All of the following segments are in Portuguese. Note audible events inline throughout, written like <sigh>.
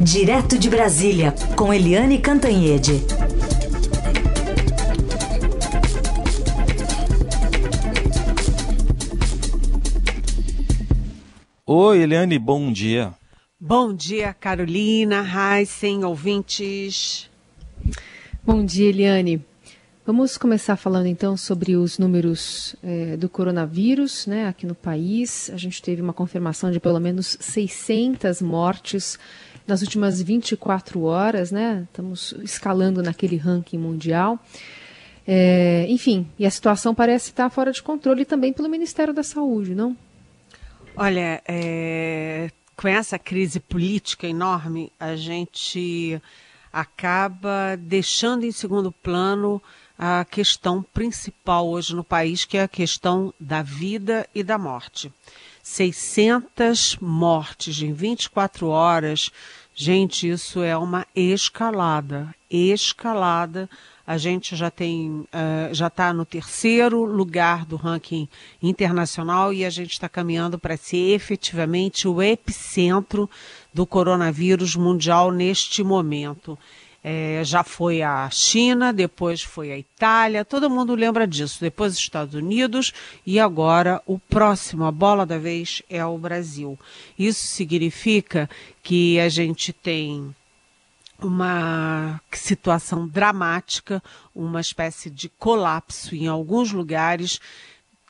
Direto de Brasília, com Eliane Cantanhede. Oi, Eliane, bom dia. Bom dia, Carolina, Heisen, ouvintes. Bom dia, Eliane. Vamos começar falando então sobre os números é, do coronavírus né, aqui no país. A gente teve uma confirmação de pelo menos 600 mortes nas últimas 24 horas, né? Estamos escalando naquele ranking mundial. É, enfim, e a situação parece estar fora de controle também pelo Ministério da Saúde, não? Olha, é, com essa crise política enorme, a gente acaba deixando em segundo plano a questão principal hoje no país, que é a questão da vida e da morte. 600 mortes em 24 horas, gente, isso é uma escalada, escalada. A gente já tem, uh, já está no terceiro lugar do ranking internacional e a gente está caminhando para ser efetivamente o epicentro do coronavírus mundial neste momento. É, já foi a China, depois foi a Itália, todo mundo lembra disso. Depois os Estados Unidos e agora o próximo, a bola da vez, é o Brasil. Isso significa que a gente tem uma situação dramática, uma espécie de colapso em alguns lugares,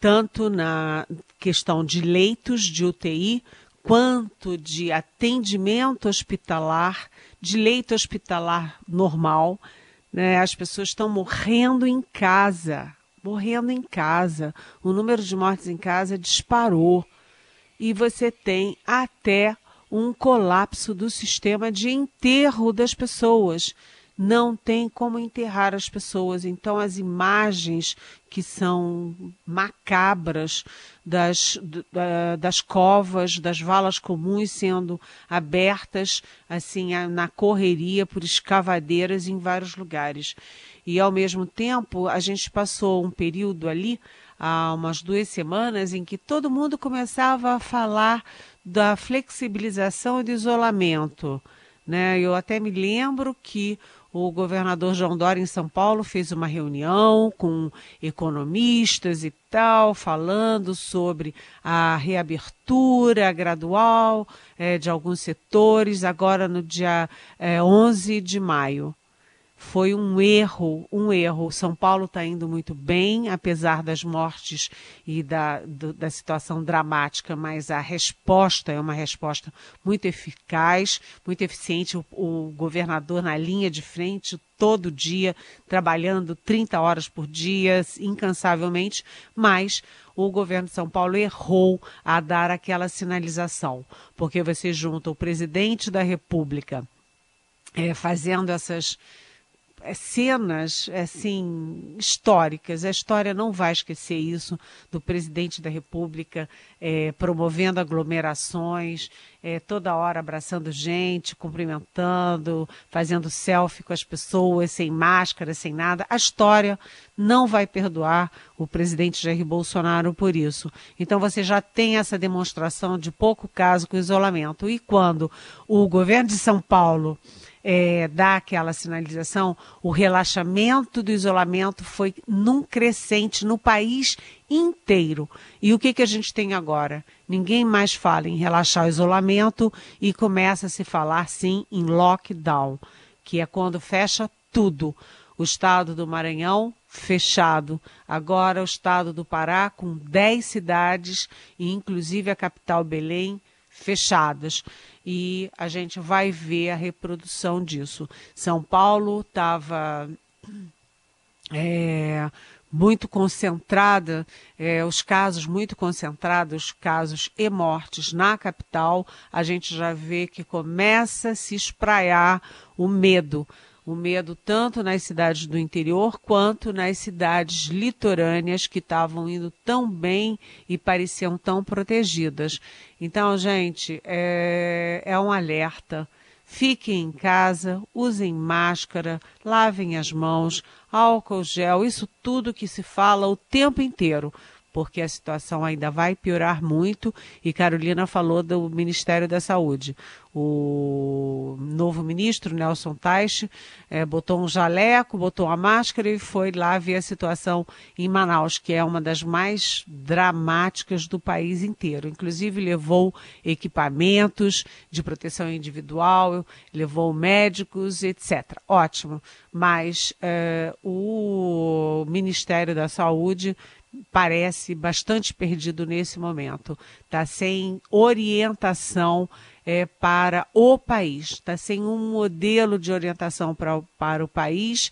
tanto na questão de leitos de UTI, quanto de atendimento hospitalar de leito hospitalar normal. Né? As pessoas estão morrendo em casa, morrendo em casa. O número de mortes em casa disparou. E você tem até um colapso do sistema de enterro das pessoas não tem como enterrar as pessoas. Então, as imagens que são macabras das, das covas, das valas comuns sendo abertas, assim, na correria por escavadeiras em vários lugares. E, ao mesmo tempo, a gente passou um período ali, há umas duas semanas, em que todo mundo começava a falar da flexibilização e do isolamento. Né? Eu até me lembro que o governador João Dória em São Paulo fez uma reunião com economistas e tal, falando sobre a reabertura gradual é, de alguns setores, agora no dia é, 11 de maio foi um erro, um erro. São Paulo está indo muito bem, apesar das mortes e da, do, da situação dramática, mas a resposta é uma resposta muito eficaz, muito eficiente. O, o governador na linha de frente todo dia, trabalhando 30 horas por dia, incansavelmente, mas o governo de São Paulo errou a dar aquela sinalização, porque você junta o presidente da República é, fazendo essas cenas assim históricas. A história não vai esquecer isso do presidente da República é, promovendo aglomerações, é, toda hora abraçando gente, cumprimentando, fazendo selfie com as pessoas, sem máscara, sem nada. A história não vai perdoar o presidente Jair Bolsonaro por isso. Então você já tem essa demonstração de pouco caso com isolamento. E quando o governo de São Paulo é, dar aquela sinalização, o relaxamento do isolamento foi num crescente no país inteiro. E o que, que a gente tem agora? Ninguém mais fala em relaxar o isolamento e começa a se falar sim em lockdown, que é quando fecha tudo. O estado do Maranhão fechado. Agora o estado do Pará com 10 cidades e inclusive a capital Belém fechadas. E a gente vai ver a reprodução disso. São Paulo estava é, muito concentrada, é, os casos muito concentrados, casos e mortes na capital, a gente já vê que começa a se espraiar o medo o medo tanto nas cidades do interior quanto nas cidades litorâneas que estavam indo tão bem e pareciam tão protegidas. Então, gente, é, é um alerta. Fiquem em casa, usem máscara, lavem as mãos, álcool gel, isso tudo que se fala o tempo inteiro porque a situação ainda vai piorar muito. E Carolina falou do Ministério da Saúde. O novo ministro, Nelson Teich, é, botou um jaleco, botou uma máscara e foi lá ver a situação em Manaus, que é uma das mais dramáticas do país inteiro. Inclusive, levou equipamentos de proteção individual, levou médicos, etc. Ótimo. Mas é, o Ministério da Saúde parece bastante perdido nesse momento. Está sem orientação é, para o país, está sem um modelo de orientação para, para o país.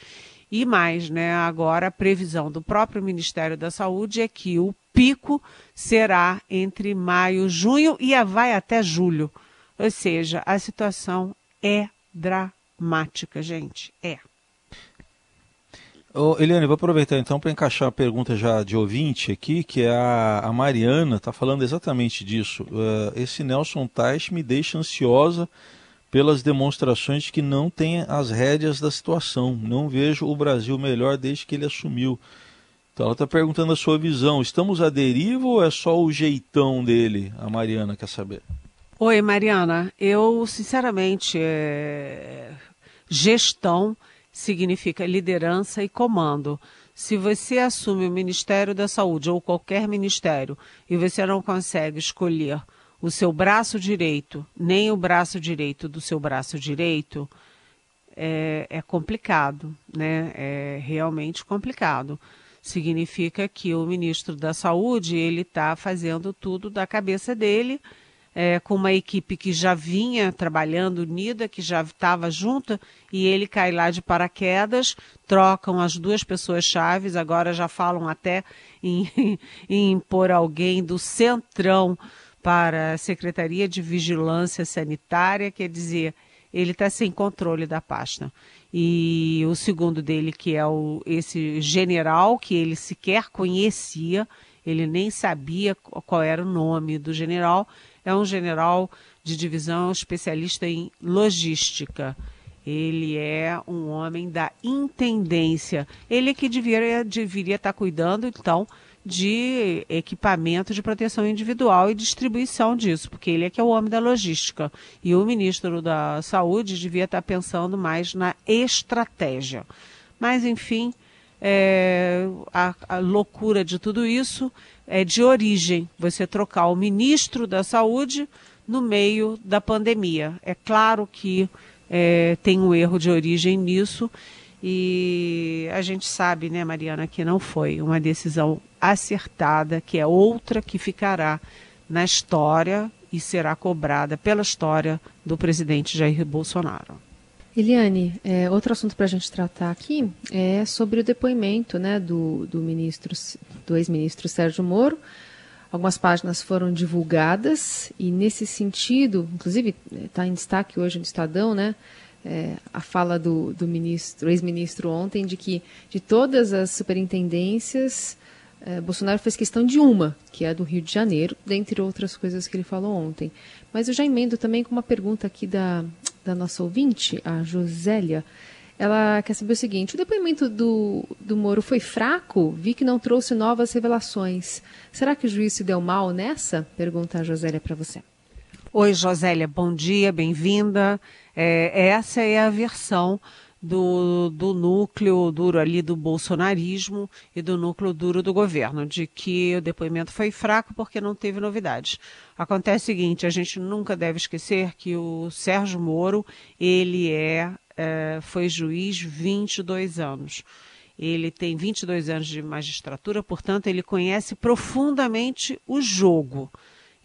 E mais, né? Agora a previsão do próprio Ministério da Saúde é que o pico será entre maio, junho e vai até julho. Ou seja, a situação é dramática, gente. É. Ô, Eliane, vou aproveitar então para encaixar a pergunta já de ouvinte aqui, que é a, a Mariana está falando exatamente disso. Uh, esse Nelson Tais me deixa ansiosa pelas demonstrações de que não tem as rédeas da situação. Não vejo o Brasil melhor desde que ele assumiu. Então ela está perguntando a sua visão. Estamos à deriva ou é só o jeitão dele? A Mariana quer saber. Oi, Mariana. Eu, sinceramente, é... gestão significa liderança e comando. Se você assume o Ministério da Saúde ou qualquer ministério e você não consegue escolher o seu braço direito, nem o braço direito do seu braço direito, é, é complicado, né? É realmente complicado. Significa que o ministro da Saúde ele está fazendo tudo da cabeça dele é, com uma equipe que já vinha trabalhando unida, que já estava junta, e ele cai lá de paraquedas, trocam as duas pessoas chaves, agora já falam até em, <laughs> em pôr alguém do centrão para a Secretaria de Vigilância Sanitária, quer dizer, ele está sem controle da pasta. E o segundo dele, que é o, esse general, que ele sequer conhecia, ele nem sabia qual era o nome do general, é um general de divisão especialista em logística. Ele é um homem da intendência. Ele é que deveria, deveria estar cuidando, então, de equipamento de proteção individual e distribuição disso, porque ele é que é o homem da logística. E o ministro da Saúde devia estar pensando mais na estratégia. Mas, enfim, é, a, a loucura de tudo isso é, de origem, você trocar o ministro da Saúde no meio da pandemia. É claro que é, tem um erro de origem nisso e a gente sabe, né, Mariana, que não foi uma decisão acertada, que é outra que ficará na história e será cobrada pela história do presidente Jair Bolsonaro. Eliane, é, outro assunto para a gente tratar aqui é sobre o depoimento né, do, do ministro, do ex-ministro Sérgio Moro. Algumas páginas foram divulgadas e nesse sentido, inclusive está em destaque hoje no Estadão, né, é, a fala do, do ministro, ex-ministro ontem de que de todas as superintendências é, Bolsonaro fez questão de uma, que é a do Rio de Janeiro, dentre outras coisas que ele falou ontem. Mas eu já emendo também com uma pergunta aqui da da nossa ouvinte, a Josélia. Ela quer saber o seguinte: o depoimento do, do Moro foi fraco? Vi que não trouxe novas revelações. Será que o juiz se deu mal nessa? Pergunta a Josélia para você. Oi, Josélia, bom dia, bem-vinda. É, essa é a versão do, do núcleo duro ali do bolsonarismo e do núcleo duro do governo, de que o depoimento foi fraco porque não teve novidades. Acontece o seguinte, a gente nunca deve esquecer que o Sérgio Moro, ele é, é foi juiz 22 anos. Ele tem 22 anos de magistratura, portanto, ele conhece profundamente o jogo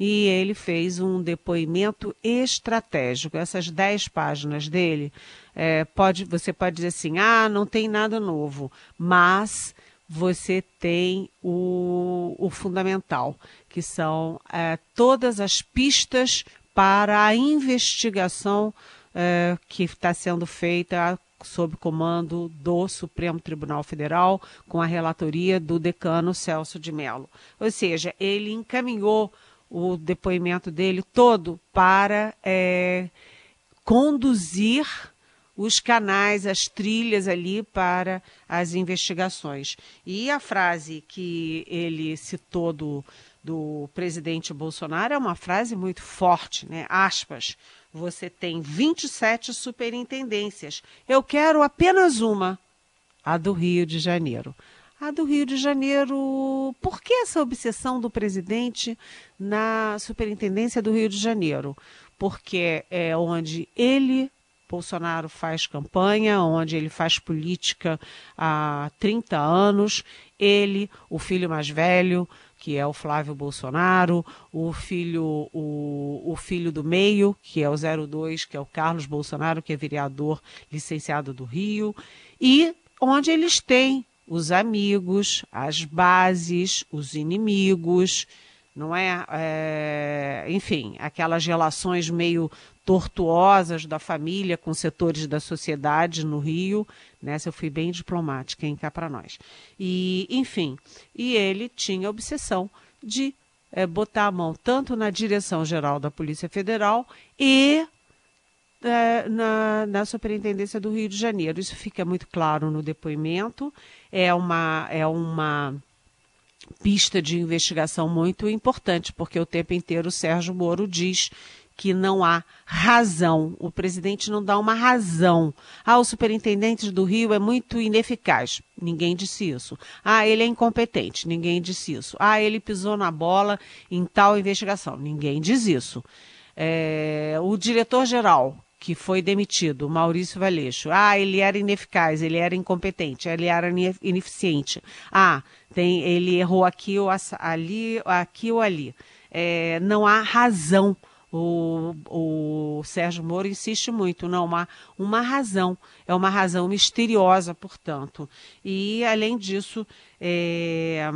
e ele fez um depoimento estratégico. Essas dez páginas dele, é, pode, você pode dizer assim, ah, não tem nada novo, mas você tem o, o fundamental, que são é, todas as pistas para a investigação é, que está sendo feita sob comando do Supremo Tribunal Federal, com a relatoria do decano Celso de Mello. Ou seja, ele encaminhou o depoimento dele todo para é, conduzir os canais, as trilhas ali para as investigações. E a frase que ele citou do, do presidente Bolsonaro é uma frase muito forte, né? Aspas. Você tem 27 superintendências. Eu quero apenas uma, a do Rio de Janeiro. A do Rio de Janeiro. Por que essa obsessão do presidente na superintendência do Rio de Janeiro? Porque é onde ele Bolsonaro faz campanha, onde ele faz política há 30 anos. Ele, o filho mais velho, que é o Flávio Bolsonaro, o filho, o, o filho do meio, que é o 02, que é o Carlos Bolsonaro, que é vereador licenciado do Rio, e onde eles têm os amigos, as bases, os inimigos, não é? é? Enfim, aquelas relações meio tortuosas da família com setores da sociedade no Rio. Nessa eu fui bem diplomática, hein, cá para nós. E, enfim, e ele tinha a obsessão de é, botar a mão tanto na direção-geral da Polícia Federal e na, na Superintendência do Rio de Janeiro. Isso fica muito claro no depoimento. É uma, é uma pista de investigação muito importante, porque o tempo inteiro o Sérgio Moro diz que não há razão. O presidente não dá uma razão. Ah, o superintendente do Rio é muito ineficaz. Ninguém disse isso. Ah, ele é incompetente. Ninguém disse isso. Ah, ele pisou na bola em tal investigação. Ninguém diz isso. É, o diretor-geral, que foi demitido, Maurício Valeixo. Ah, ele era ineficaz, ele era incompetente, ele era ineficiente. Ah, tem, ele errou aqui ou ali, aqui ou ali. É, não há razão o, o Sérgio Moro insiste muito, não, uma, uma razão, é uma razão misteriosa, portanto. E, além disso, é,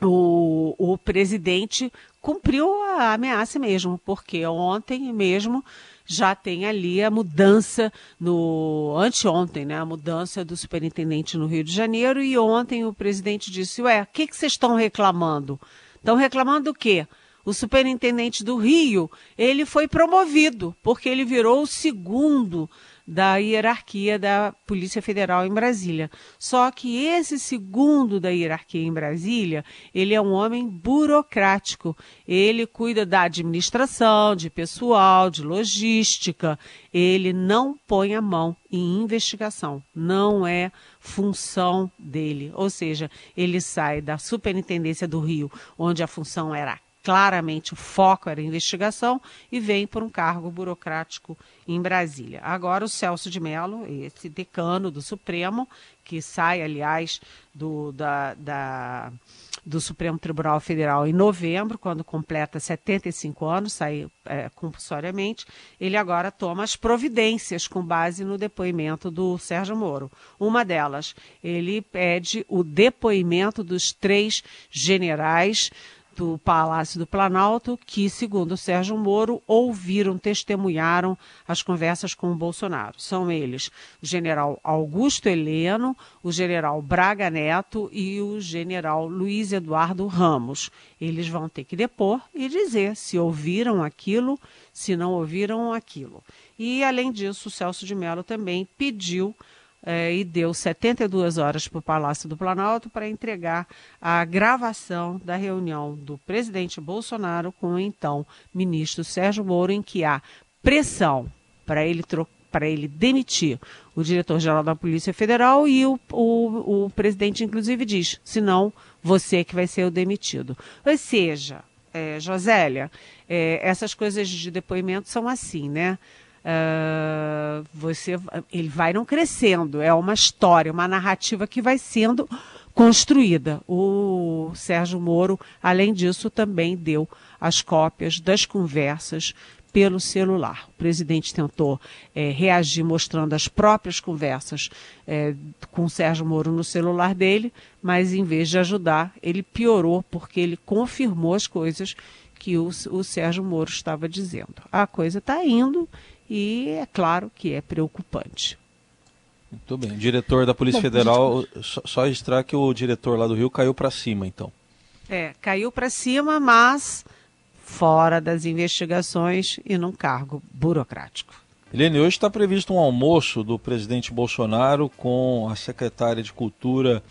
o, o presidente cumpriu a ameaça mesmo, porque ontem mesmo já tem ali a mudança no anteontem, né, a mudança do superintendente no Rio de Janeiro e ontem o presidente disse: "Ué, o que que vocês estão reclamando? Estão reclamando do quê? o superintendente do Rio, ele foi promovido, porque ele virou o segundo da hierarquia da Polícia Federal em Brasília. Só que esse segundo da hierarquia em Brasília, ele é um homem burocrático. Ele cuida da administração, de pessoal, de logística. Ele não põe a mão em investigação. Não é função dele. Ou seja, ele sai da Superintendência do Rio, onde a função era claramente o foco era investigação e vem por um cargo burocrático em Brasília. Agora o Celso de Mello, esse decano do Supremo, que sai, aliás, do, da, da, do Supremo Tribunal Federal em novembro, quando completa 75 anos, sai é, compulsoriamente, ele agora toma as providências com base no depoimento do Sérgio Moro. Uma delas, ele pede o depoimento dos três generais do Palácio do Planalto, que, segundo Sérgio Moro, ouviram, testemunharam as conversas com o Bolsonaro. São eles o general Augusto Heleno, o general Braga Neto e o general Luiz Eduardo Ramos. Eles vão ter que depor e dizer se ouviram aquilo, se não ouviram aquilo. E, além disso, o Celso de Mello também pediu é, e deu 72 horas para o Palácio do Planalto para entregar a gravação da reunião do presidente Bolsonaro com o então ministro Sérgio Moro, em que há pressão para ele para ele demitir o diretor-geral da Polícia Federal e o, o, o presidente, inclusive, diz: senão você que vai ser o demitido. Ou seja, é, Josélia, é, essas coisas de depoimento são assim, né? Uh, você ele vai não crescendo é uma história uma narrativa que vai sendo construída o Sérgio Moro além disso também deu as cópias das conversas pelo celular. O presidente tentou é, reagir mostrando as próprias conversas é, com o Sérgio Moro no celular dele, mas em vez de ajudar, ele piorou porque ele confirmou as coisas que o, o Sérgio Moro estava dizendo. A coisa está indo e é claro que é preocupante. Muito bem. O diretor da Polícia Bom, Federal, gente... só, só registrar que o diretor lá do Rio caiu para cima, então. É, caiu para cima, mas fora das investigações e num cargo burocrático. Helene, hoje está previsto um almoço do presidente Bolsonaro com a secretária de Cultura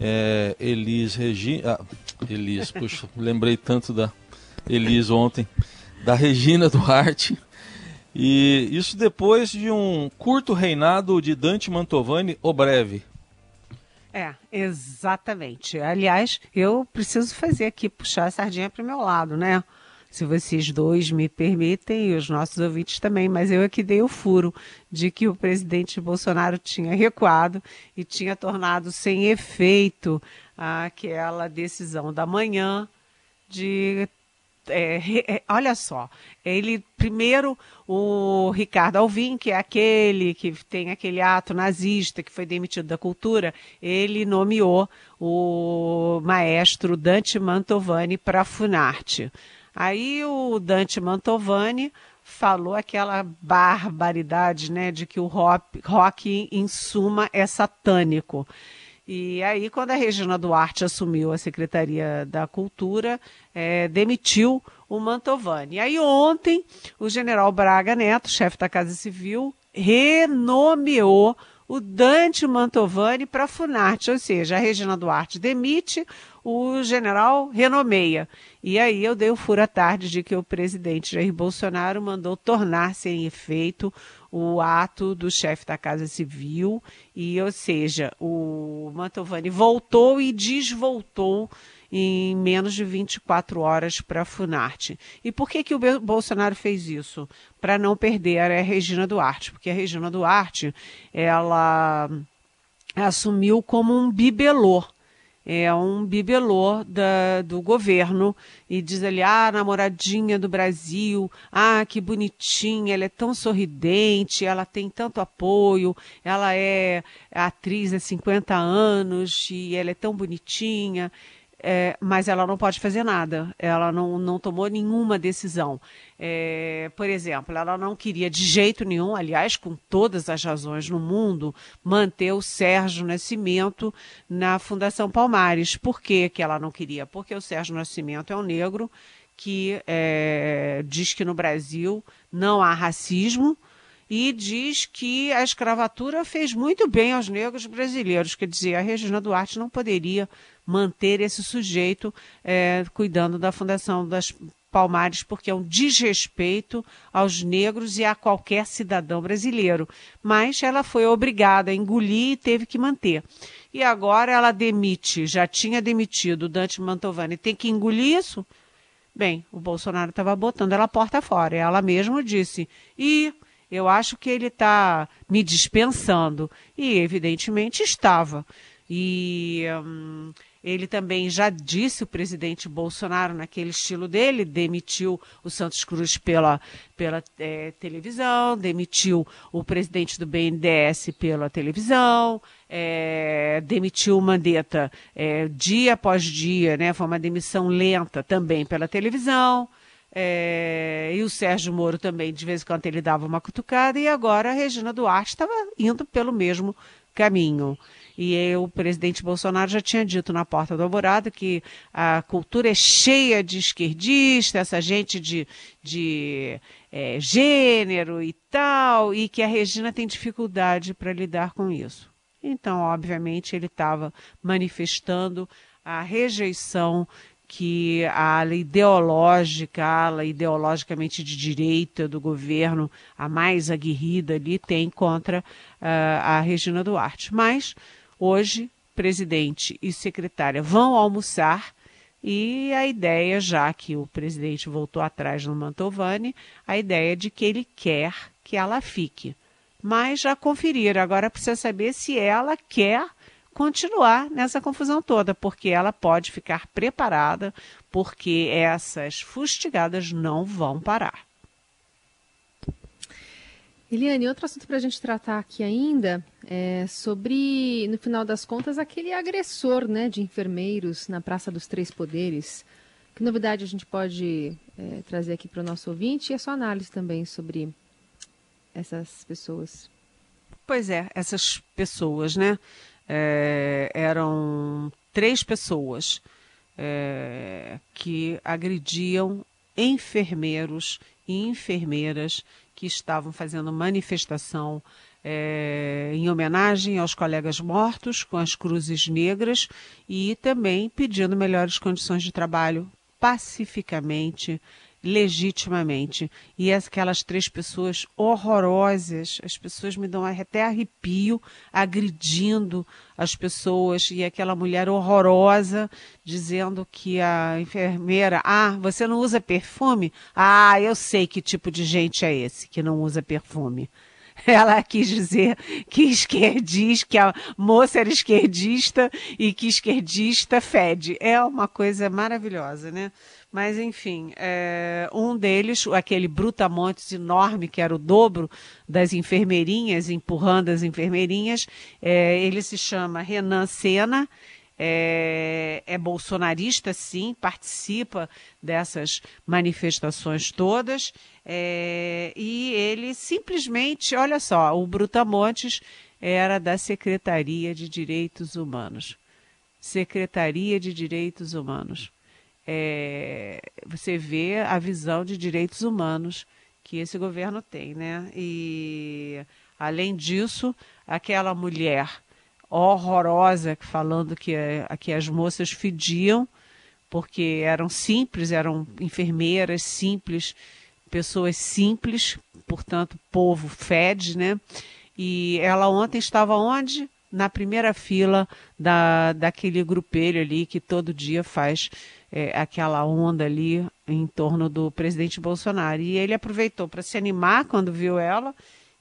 é, Elis Regina. Ah, Elis, puxa, lembrei tanto da Elis ontem, da Regina Duarte. E isso depois de um curto reinado de Dante Mantovani, o breve. É, exatamente. Aliás, eu preciso fazer aqui, puxar a sardinha para o meu lado, né? se vocês dois me permitem, e os nossos ouvintes também, mas eu aqui dei o furo de que o presidente Bolsonaro tinha recuado e tinha tornado sem efeito aquela decisão da manhã de é, é, olha só, ele primeiro o Ricardo Alvim, que é aquele que tem aquele ato nazista que foi demitido da cultura, ele nomeou o maestro Dante Mantovani para a Funarte. Aí o Dante Mantovani falou aquela barbaridade, né, de que o rock, rock em suma é satânico. E aí, quando a Regina Duarte assumiu a Secretaria da Cultura, é, demitiu o Mantovani. E aí, ontem, o general Braga Neto, chefe da Casa Civil, renomeou o Dante Mantovani para a Funarte, ou seja, a Regina Duarte demite, o general renomeia. E aí eu dei o furo à tarde de que o presidente Jair Bolsonaro mandou tornar sem efeito o ato do chefe da Casa Civil, e, ou seja, o Mantovani voltou e desvoltou em menos de 24 horas para a Funarte. E por que, que o Bolsonaro fez isso? Para não perder a Regina Duarte, porque a Regina Duarte, ela assumiu como um bibelô é um bibelô da, do governo e diz ali, ah, namoradinha do Brasil, ah, que bonitinha, ela é tão sorridente, ela tem tanto apoio, ela é atriz há 50 anos e ela é tão bonitinha é, mas ela não pode fazer nada, ela não, não tomou nenhuma decisão. É, por exemplo, ela não queria de jeito nenhum, aliás, com todas as razões no mundo, manter o Sérgio Nascimento na Fundação Palmares. Por que, que ela não queria? Porque o Sérgio Nascimento é um negro que é, diz que no Brasil não há racismo e diz que a escravatura fez muito bem aos negros brasileiros. Quer dizer, a Regina Duarte não poderia manter esse sujeito é, cuidando da Fundação das Palmares, porque é um desrespeito aos negros e a qualquer cidadão brasileiro. Mas ela foi obrigada a engolir e teve que manter. E agora ela demite, já tinha demitido Dante Mantovani, tem que engolir isso? Bem, o Bolsonaro estava botando ela porta fora. Ela mesma disse. E eu acho que ele está me dispensando. E, evidentemente, estava. E hum, ele também já disse, o presidente Bolsonaro, naquele estilo dele, demitiu o Santos Cruz pela, pela é, televisão, demitiu o presidente do BNDES pela televisão, é, demitiu o Mandetta é, dia após dia, né? Foi uma demissão lenta também pela televisão. É, e o Sérgio Moro também, de vez em quando, ele dava uma cutucada, e agora a Regina Duarte estava indo pelo mesmo caminho. E o presidente Bolsonaro já tinha dito na porta do Alvorada que a cultura é cheia de esquerdista, essa gente de, de é, gênero e tal, e que a Regina tem dificuldade para lidar com isso. Então, obviamente, ele estava manifestando a rejeição que a ala ideológica, a ala ideologicamente de direita do governo, a mais aguerrida ali, tem contra uh, a Regina Duarte. Mas Hoje, presidente e secretária vão almoçar e a ideia, já que o presidente voltou atrás no Mantovani, a ideia de que ele quer que ela fique. Mas já conferiram, agora precisa saber se ela quer continuar nessa confusão toda, porque ela pode ficar preparada, porque essas fustigadas não vão parar. Eliane, outro assunto para a gente tratar aqui ainda é sobre, no final das contas, aquele agressor né, de enfermeiros na Praça dos Três Poderes. Que novidade a gente pode é, trazer aqui para o nosso ouvinte e a sua análise também sobre essas pessoas? Pois é, essas pessoas, né? É, eram três pessoas é, que agrediam enfermeiros e enfermeiras que estavam fazendo manifestação é, em homenagem aos colegas mortos com as cruzes negras e também pedindo melhores condições de trabalho pacificamente, legitimamente. E aquelas três pessoas horrorosas, as pessoas me dão até arrepio, agredindo as pessoas, e aquela mulher horrorosa dizendo que a enfermeira, ah, você não usa perfume? Ah, eu sei que tipo de gente é esse que não usa perfume. <laughs> Ela quis dizer que esquerdista, que a moça era esquerdista e que esquerdista fede. É uma coisa maravilhosa, né? Mas, enfim, é, um deles, aquele brutamontes enorme, que era o dobro das enfermeirinhas, empurrando as enfermeirinhas, é, ele se chama Renan Sena é, é bolsonarista, sim, participa dessas manifestações todas. É, e ele simplesmente, olha só, o Brutamontes era da Secretaria de Direitos Humanos. Secretaria de Direitos Humanos. É, você vê a visão de direitos humanos que esse governo tem, né? E além disso, aquela mulher horrorosa falando que, que as moças fediam porque eram simples, eram enfermeiras simples, pessoas simples, portanto, povo fede, né? E ela ontem estava onde? Na primeira fila da, daquele grupelho ali que todo dia faz é, aquela onda ali em torno do presidente Bolsonaro. E ele aproveitou para se animar quando viu ela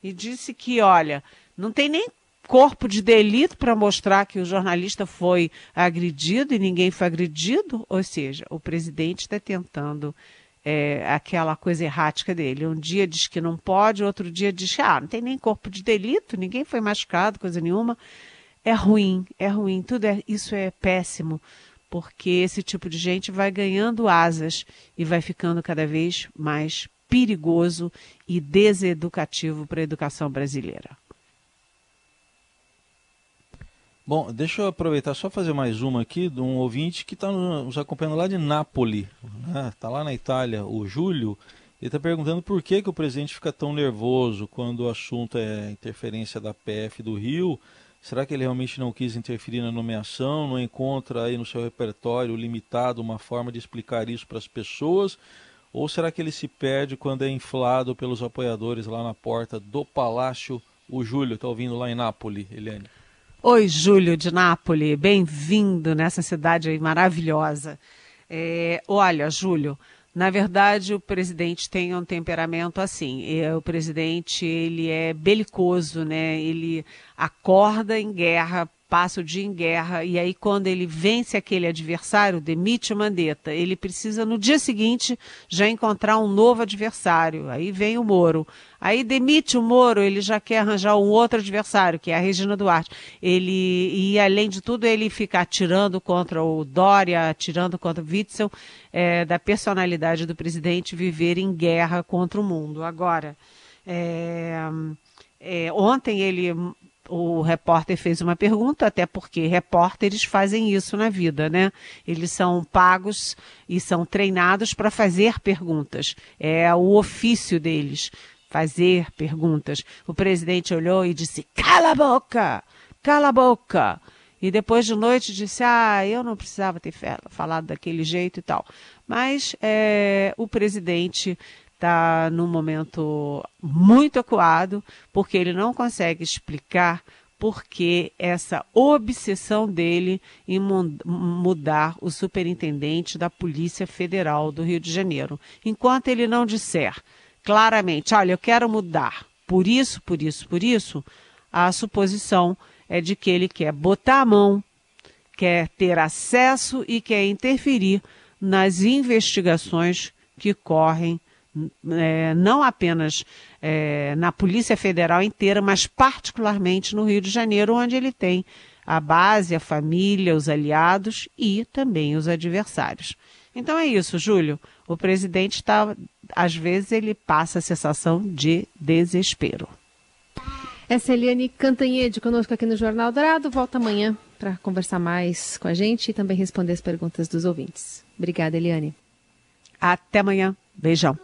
e disse que, olha, não tem nem corpo de delito para mostrar que o jornalista foi agredido e ninguém foi agredido? Ou seja, o presidente está tentando é, aquela coisa errática dele. Um dia diz que não pode, outro dia diz que ah, não tem nem corpo de delito, ninguém foi machucado, coisa nenhuma. É ruim, é ruim, tudo é, isso é péssimo, porque esse tipo de gente vai ganhando asas e vai ficando cada vez mais perigoso e deseducativo para a educação brasileira. Bom, deixa eu aproveitar só fazer mais uma aqui de um ouvinte que está nos acompanhando lá de Nápoles, está né? Tá lá na Itália, o Júlio. Ele está perguntando por que, que o presidente fica tão nervoso quando o assunto é interferência da PF do Rio. Será que ele realmente não quis interferir na nomeação? Não encontra aí no seu repertório limitado uma forma de explicar isso para as pessoas? Ou será que ele se perde quando é inflado pelos apoiadores lá na porta do Palácio? O Júlio está ouvindo lá em Nápoles, Eliane. Oi, Júlio de Nápoles, bem-vindo nessa cidade maravilhosa. É, olha, Júlio, na verdade o presidente tem um temperamento assim. É, o presidente ele é belicoso, né? Ele acorda em guerra passa o dia em guerra e aí quando ele vence aquele adversário, demite o Mandetta, ele precisa no dia seguinte já encontrar um novo adversário. Aí vem o Moro. Aí demite o Moro, ele já quer arranjar um outro adversário, que é a Regina Duarte. Ele e além de tudo ele fica atirando contra o Dória, atirando contra o Witzel, é, da personalidade do presidente viver em guerra contra o mundo. Agora, é, é, ontem ele o repórter fez uma pergunta, até porque repórteres fazem isso na vida, né? Eles são pagos e são treinados para fazer perguntas. É o ofício deles, fazer perguntas. O presidente olhou e disse: cala a boca! Cala a boca! E depois de noite disse: Ah, eu não precisava ter falado daquele jeito e tal. Mas é, o presidente está num momento muito acuado, porque ele não consegue explicar por que essa obsessão dele em mudar o superintendente da Polícia Federal do Rio de Janeiro. Enquanto ele não disser claramente, olha, eu quero mudar por isso, por isso, por isso, a suposição é de que ele quer botar a mão, quer ter acesso e quer interferir nas investigações que correm é, não apenas é, na Polícia Federal inteira, mas particularmente no Rio de Janeiro, onde ele tem a base, a família, os aliados e também os adversários. Então é isso, Júlio. O presidente está, às vezes, ele passa a sensação de desespero. Essa é Eliane Cantanhede conosco aqui no Jornal Dourado. Volta amanhã para conversar mais com a gente e também responder as perguntas dos ouvintes. Obrigada, Eliane. Até amanhã. Beijão.